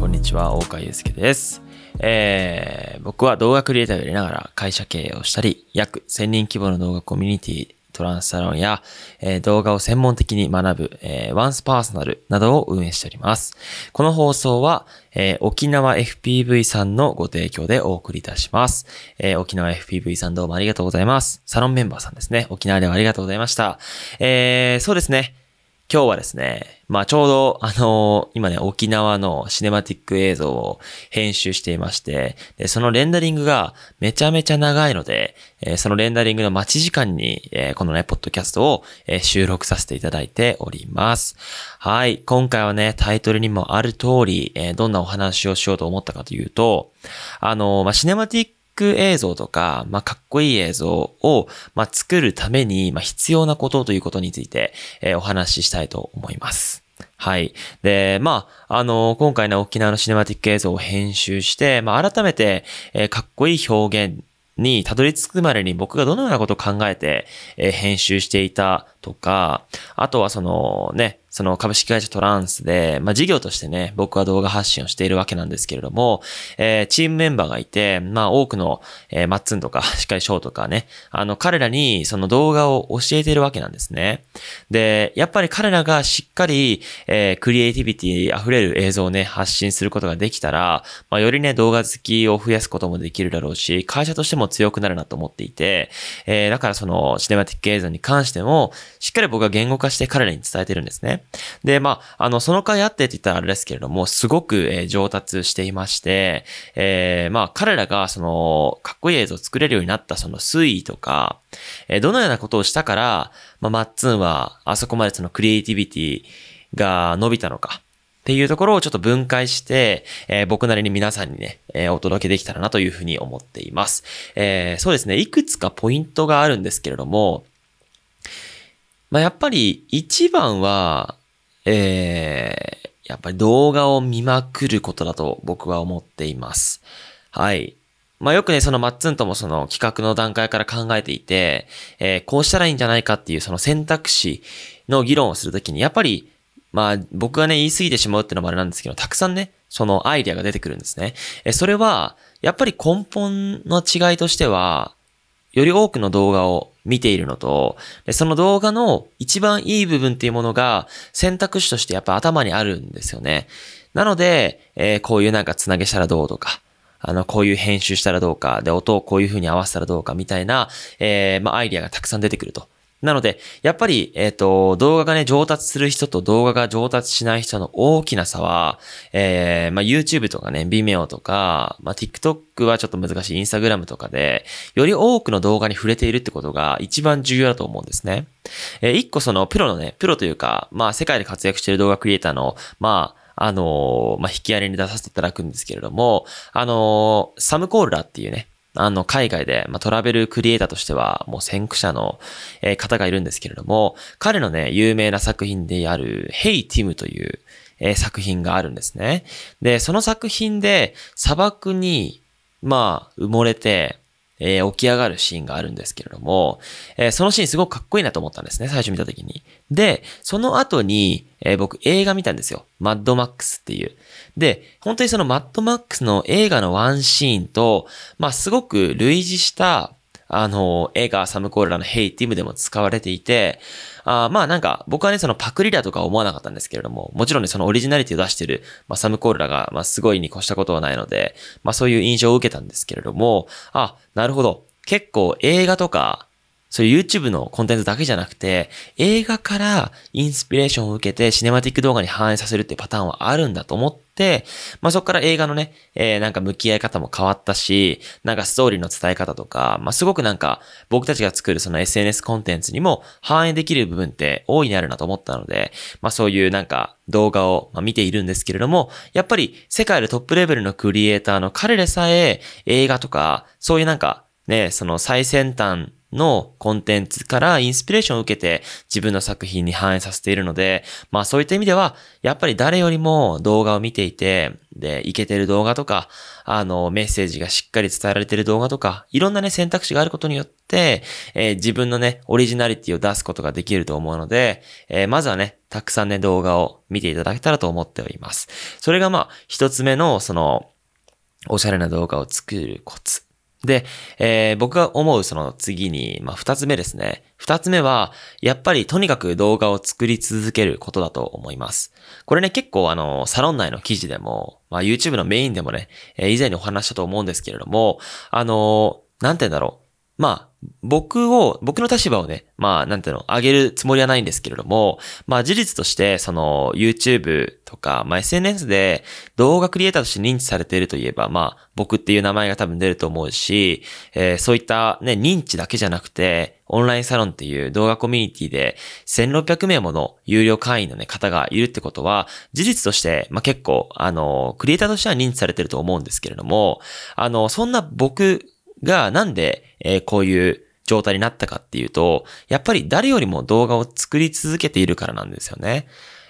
こんにちは、大川祐介です。えー、僕は動画クリエイターをやりながら会社経営をしたり、約1000人規模の動画コミュニティ、トランスサロンや、えー動画を専門的に学ぶ、えーワンスパーソナルなどを運営しております。この放送は、えー沖縄 FPV さんのご提供でお送りいたします。えー沖縄 FPV さんどうもありがとうございます。サロンメンバーさんですね。沖縄ではありがとうございました。えーそうですね。今日はですね、まあちょうど、あのー今ね、沖縄のシネマティック映像を編集していまして、でそのレンダリングがめちゃめちゃ長いので、えーそのレンダリングの待ち時間に、えーこのね、ポッドキャストを、え収録させていただいております。はい。今回はね、タイトルにもある通り、えどんなお話をしようと思ったかというと、あのまあシネマティック映像とか、まあ、かっこいい映像を、まあ、作るために、まあ、必要なことということについて、えーお話ししたいと思います。はい。で、まあ、あの今回の沖縄のシネマティック映像を編集して、まあ、改めて、えーかっこいい表現にたどり着くまでに僕がどのようなことを考えて、えー編集していたとか、あとはそのね、その株式会社トランスで、まあ、事業としてね、僕は動画発信をしているわけなんですけれども、えーチームメンバーがいて、まあ、多くの、えーマッツンとか、しっかりショーとかね、あの、彼らにその動画を教えているわけなんですね。で、やっぱり彼らがしっかり、えークリエイティビティ溢れる映像をね、発信することができたら、まあ、よりね、動画好きを増やすこともできるだろうし、会社としても強くなるなと思っていて、えーだからその、シネマティック映像に関しても、しっかり僕は言語化して彼らに伝えてるんですね。で、まあ、あの、その回あってって言ったらあれですけれども、すごく、えー上達していまして、えーまあ、彼らが、その、かっこいい映像を作れるようになったその推移とか、えーどのようなことをしたから、まあ、マッツンは、あそこまでそのクリエイティビティが伸びたのか、っていうところをちょっと分解して、えー僕なりに皆さんにね、えーお届けできたらなというふうに思っています。えーそうですね、いくつかポイントがあるんですけれども、まあ、やっぱり一番は、えーやっぱり動画を見まくることだと僕は思っています。はい。まあよくね、そのマッツンともその企画の段階から考えていて、えーこうしたらいいんじゃないかっていうその選択肢の議論をするときに、やっぱり、まあ僕がね、言い過ぎてしまうってのもあれなんですけど、たくさんね、そのアイデアが出てくるんですね。えそれは、やっぱり根本の違いとしては、より多くの動画を見ているのと、その動画の一番いい部分っていうものが選択肢としてやっぱ頭にあるんですよね。なので、えーこういうなんかつなげしたらどうとか、あの、こういう編集したらどうか、で、音をこういう風に合わせたらどうかみたいな、えーまあ、アイディアがたくさん出てくると。なので、やっぱり、えっ、と、動画がね、上達する人と動画が上達しない人の大きな差は、えーまあ、YouTube とかね、Vimeo とか、まあ、TikTok はちょっと難しい Instagram とかで、より多くの動画に触れているってことが一番重要だと思うんですね。えー一個その、プロのね、プロというか、まあ、世界で活躍している動画クリエイターの、まあ、あのまあ、引き合いに出させていただくんですけれども、あのサム・コールラっていうね、あの、海外で、まあ、トラベルクリエイターとしては、もう先駆者の、えー方がいるんですけれども、彼のね、有名な作品である、ヘイティムという、えー作品があるんですね。で、その作品で、砂漠に、まあ、埋もれて、えー起き上がるシーンがあるんですけれども、えーそのシーンすごくかっこいいなと思ったんですね、最初見た時に。で、その後に、えー僕映画見たんですよ。マッドマックスっていう。で、本当にそのマッドマックスの映画のワンシーンと、まあすごく類似した、あの、映画サムコールラのヘイティムでも使われていて、あまあなんか僕はねそのパクリだとか思わなかったんですけれども、もちろんねそのオリジナリティを出してる、まあ、サムコールラが、まあすごいに越したことはないので、まあそういう印象を受けたんですけれども、あ、なるほど。結構映画とか、そういう YouTube のコンテンツだけじゃなくて、映画からインスピレーションを受けてシネマティック動画に反映させるっていうパターンはあるんだと思って、まあそこから映画のね、えーなんか向き合い方も変わったし、なんかストーリーの伝え方とか、まあすごくなんか僕たちが作るその SNS コンテンツにも反映できる部分って大いにあるなと思ったので、まあそういうなんか動画を見ているんですけれども、やっぱり世界でトップレベルのクリエイターの彼でさえ映画とか、そういうなんかね、その最先端のコンテンツからインスピレーションを受けて自分の作品に反映させているので、まあそういった意味では、やっぱり誰よりも動画を見ていて、で、いけてる動画とか、あの、メッセージがしっかり伝えられてる動画とか、いろんなね、選択肢があることによって、えー、自分のね、オリジナリティを出すことができると思うので、えー、まずはね、たくさんね、動画を見ていただけたらと思っております。それがまあ、一つ目の、その、おしゃれな動画を作るコツで、えー、僕が思うその次に、まあ、二つ目ですね。二つ目は、やっぱりとにかく動画を作り続けることだと思います。これね、結構あの、サロン内の記事でも、まあ、YouTube のメインでもね、えー、以前にお話したと思うんですけれども、あのー、なんて言うんだろう。まあ、僕を、僕の立場をね、まあ、なんていうの、上げるつもりはないんですけれども、まあ、事実として、その、YouTube とか、まあ、SNS で動画クリエイターとして認知されているといえば、まあ、僕っていう名前が多分出ると思うし、えー、そういったね、認知だけじゃなくて、オンラインサロンっていう動画コミュニティで1600名もの有料会員のね、方がいるってことは、事実として、まあ、結構、あの、クリエイターとしては認知されてると思うんですけれども、あの、そんな僕がなんで、えー、こういう状態になったかっていうと、やっぱり誰よりも動画を作り続けているからなんですよね。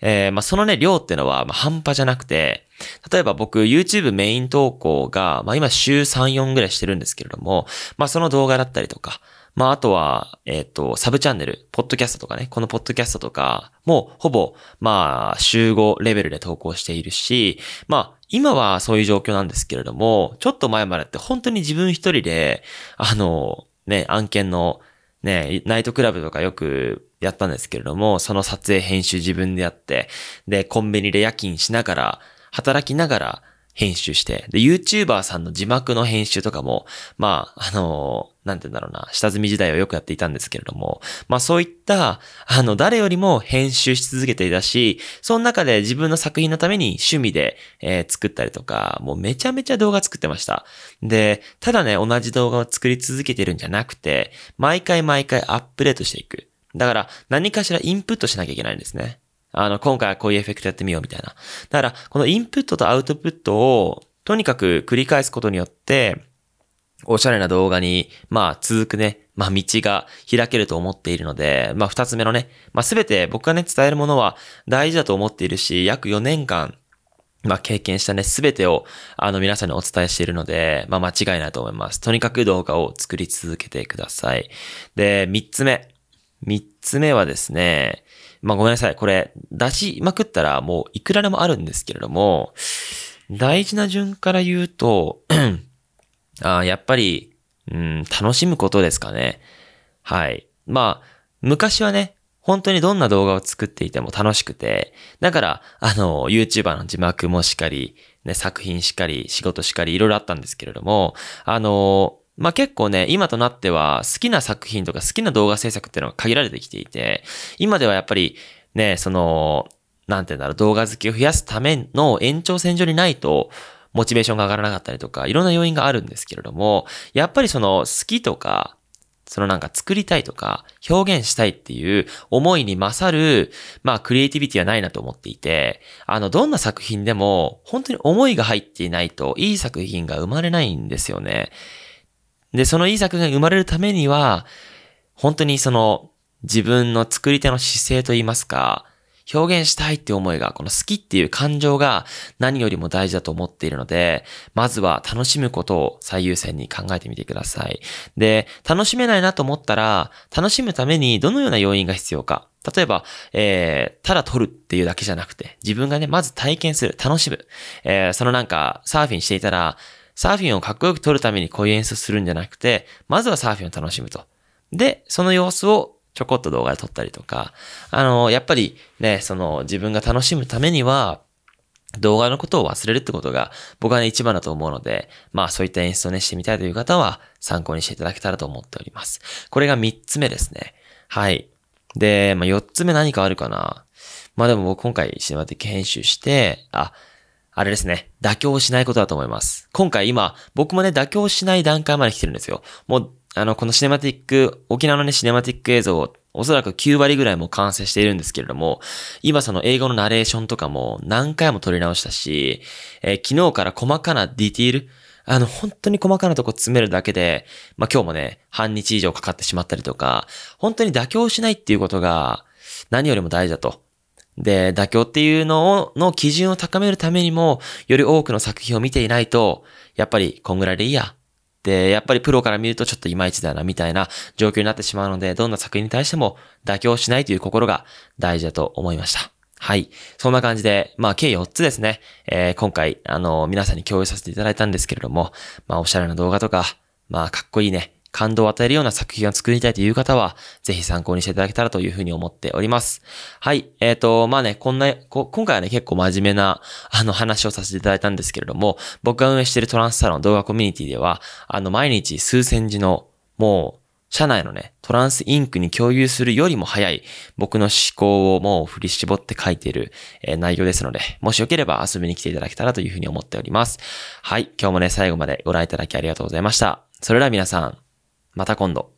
えー、まあ、そのね、量ってのは、ま、半端じゃなくて、例えば僕、YouTube メイン投稿が、まあ、今週3、4ぐらいしてるんですけれども、まあ、その動画だったりとか、まあ、あとは、えっ、ー、と、サブチャンネル、ポッドキャストとかね、このポッドキャストとか、も、ほぼ、まあ、週5レベルで投稿しているし、ま、今はそういう状況なんですけれども、ちょっと前までって本当に自分一人で、あの、ね、案件の、ね、ナイトクラブとかよくやったんですけれども、その撮影編集自分でやって、で、コンビニで夜勤しながら、働きながら、編集して、で、YouTuber さんの字幕の編集とかも、まあ、あの、なんて言うんだろうな、下積み時代をよくやっていたんですけれども、まあそういった、あの、誰よりも編集し続けていたし、その中で自分の作品のために趣味で、えー、作ったりとか、もうめちゃめちゃ動画作ってました。で、ただね、同じ動画を作り続けてるんじゃなくて、毎回毎回アップデートしていく。だから、何かしらインプットしなきゃいけないんですね。あの、今回はこういうエフェクトやってみようみたいな。だから、このインプットとアウトプットを、とにかく繰り返すことによって、おしゃれな動画に、まあ、続くね、まあ、道が開けると思っているので、まあ、二つ目のね、まあ、すべて僕がね、伝えるものは大事だと思っているし、約4年間、まあ、経験したね、すべてを、あの、皆さんにお伝えしているので、まあ、間違いないと思います。とにかく動画を作り続けてください。で、三つ目。三つ目はですね、まあごめんなさい。これ、出しまくったらもういくらでもあるんですけれども、大事な順から言うと、あやっぱり、うん、楽しむことですかね。はい。まあ、昔はね、本当にどんな動画を作っていても楽しくて、だから、あの、YouTuber の字幕もしっかり、ね、作品しっかり、仕事しっかり、いろいろあったんですけれども、あの、まあ、結構ね、今となっては好きな作品とか好きな動画制作っていうのが限られてきていて、今ではやっぱりね、その、なんて言うんだろう、動画好きを増やすための延長線上にないと、モチベーションが上がらなかったりとか、いろんな要因があるんですけれども、やっぱりその好きとか、そのなんか作りたいとか、表現したいっていう思いに勝る、まあクリエイティビティはないなと思っていて、あの、どんな作品でも、本当に思いが入っていないと、いい作品が生まれないんですよね。で、そのいい作品が生まれるためには、本当にその自分の作り手の姿勢といいますか、表現したいって思いが、この好きっていう感情が何よりも大事だと思っているので、まずは楽しむことを最優先に考えてみてください。で、楽しめないなと思ったら、楽しむためにどのような要因が必要か。例えば、えー、ただ撮るっていうだけじゃなくて、自分がね、まず体験する、楽しむ。えー、そのなんか、サーフィンしていたら、サーフィンをかっこよく撮るためにこういう演出するんじゃなくて、まずはサーフィンを楽しむと。で、その様子をちょこっと動画で撮ったりとか、あの、やっぱりね、その自分が楽しむためには、動画のことを忘れるってことが僕はね一番だと思うので、まあそういった演出をねしてみたいという方は参考にしていただけたらと思っております。これが3つ目ですね。はい。で、まあ4つ目何かあるかな。まあでも僕今回シネマティック編集して、あ、あれですね、妥協しないことだと思います。今回今、僕もね、妥協しない段階まで来てるんですよ。もう、あの、このシネマティック、沖縄のね、シネマティック映像、おそらく9割ぐらいも完成しているんですけれども、今その英語のナレーションとかも何回も撮り直したし、えー、昨日から細かなディティール、あの、本当に細かなとこ詰めるだけで、まあ、今日もね、半日以上かかってしまったりとか、本当に妥協しないっていうことが何よりも大事だと。で、妥協っていうのを、の基準を高めるためにも、より多くの作品を見ていないと、やっぱりこんぐらいでいいや。で、やっぱりプロから見るとちょっといまいちだな、みたいな状況になってしまうので、どんな作品に対しても妥協しないという心が大事だと思いました。はい。そんな感じで、まあ、計4つですね。えー、今回、あの、皆さんに共有させていただいたんですけれども、まあ、おしゃれな動画とか、まあ、かっこいいね、感動を与えるような作品を作りたいという方は、ぜひ参考にしていただけたらというふうに思っております。はい。えっ、ー、と、まあね、こんな、こ今回はね、結構真面目な、あの、話をさせていただいたんですけれども、僕が運営しているトランスサロン動画コミュニティでは、あの、毎日数千字の、もう、社内のね、トランスインクに共有するよりも早い僕の思考をもう振り絞って書いている、え、内容ですので、もしよければ遊びに来ていただけたらというふうに思っております。はい。今日もね、最後までご覧いただきありがとうございました。それでは皆さん、また今度。